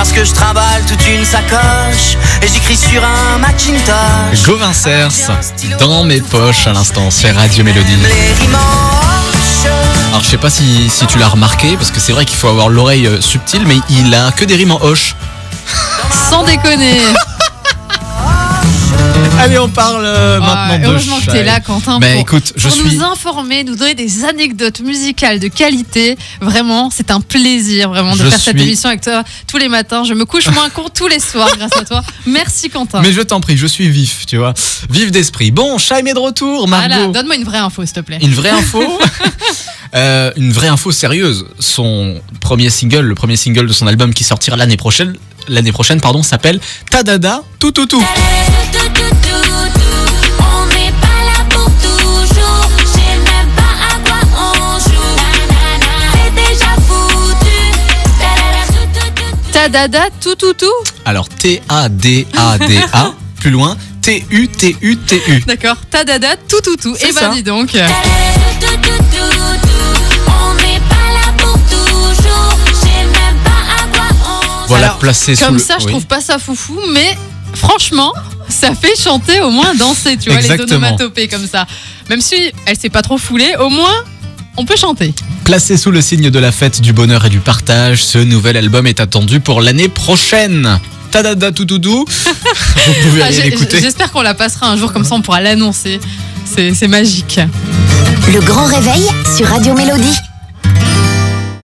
Parce que je trimballe toute une sacoche et j'écris sur un Macintosh. Gauvin Cers, dans mes poches à l'instant, c'est Radio Mélodie. Alors je sais pas si, si tu l'as remarqué, parce que c'est vrai qu'il faut avoir l'oreille euh, subtile, mais il a que des rimes en hoche. Sans déconner. Allez, on parle euh, Ah, maintenant de heureusement que t'es là, Quentin. Ben, pour, écoute, je pour suis- nous informer, nous donner des anecdotes musicales de qualité. Vraiment, c'est un plaisir vraiment de Je faire cette émission avec toi tous les matins. Je me couche moins con tous les soirs grâce à toi. Merci, Quentin. Mais je t'en prie, je suis vif, tu vois. Vif d'esprit. Bon, Chaim est de retour, Margot. Voilà, donne-moi une vraie info, s'il te plaît. Une vraie info Euh, Une vraie info sérieuse. Son premier single, le premier single de son album qui sortira l'année prochaine, l'année prochaine, pardon, s'appelle Tadada Tout Tout Tout. Tadada, tout, tout, tout. Alors T-A-D-A-D-A, plus loin, T-U-T-U-T-U. D'accord, tadada, tout, tout, tout. Et ça. ben dis donc. Voilà, Alors, placé sous Comme le- ça, je oui. trouve pas ça foufou, mais franchement, ça fait chanter au moins danser, tu vois, Exactement. les onomatopées comme ça. Même si elle s'est pas trop foulée, au moins on peut chanter. Placé sous le signe de la fête, du bonheur et du partage, ce nouvel album est attendu pour l'année prochaine. Tadada tout doudou. Vous pouvez Ah, aller l'écouter. J'espère qu'on la passera un jour comme ça, on pourra l'annoncer. C'est c'est magique. Le grand réveil sur Radio Mélodie.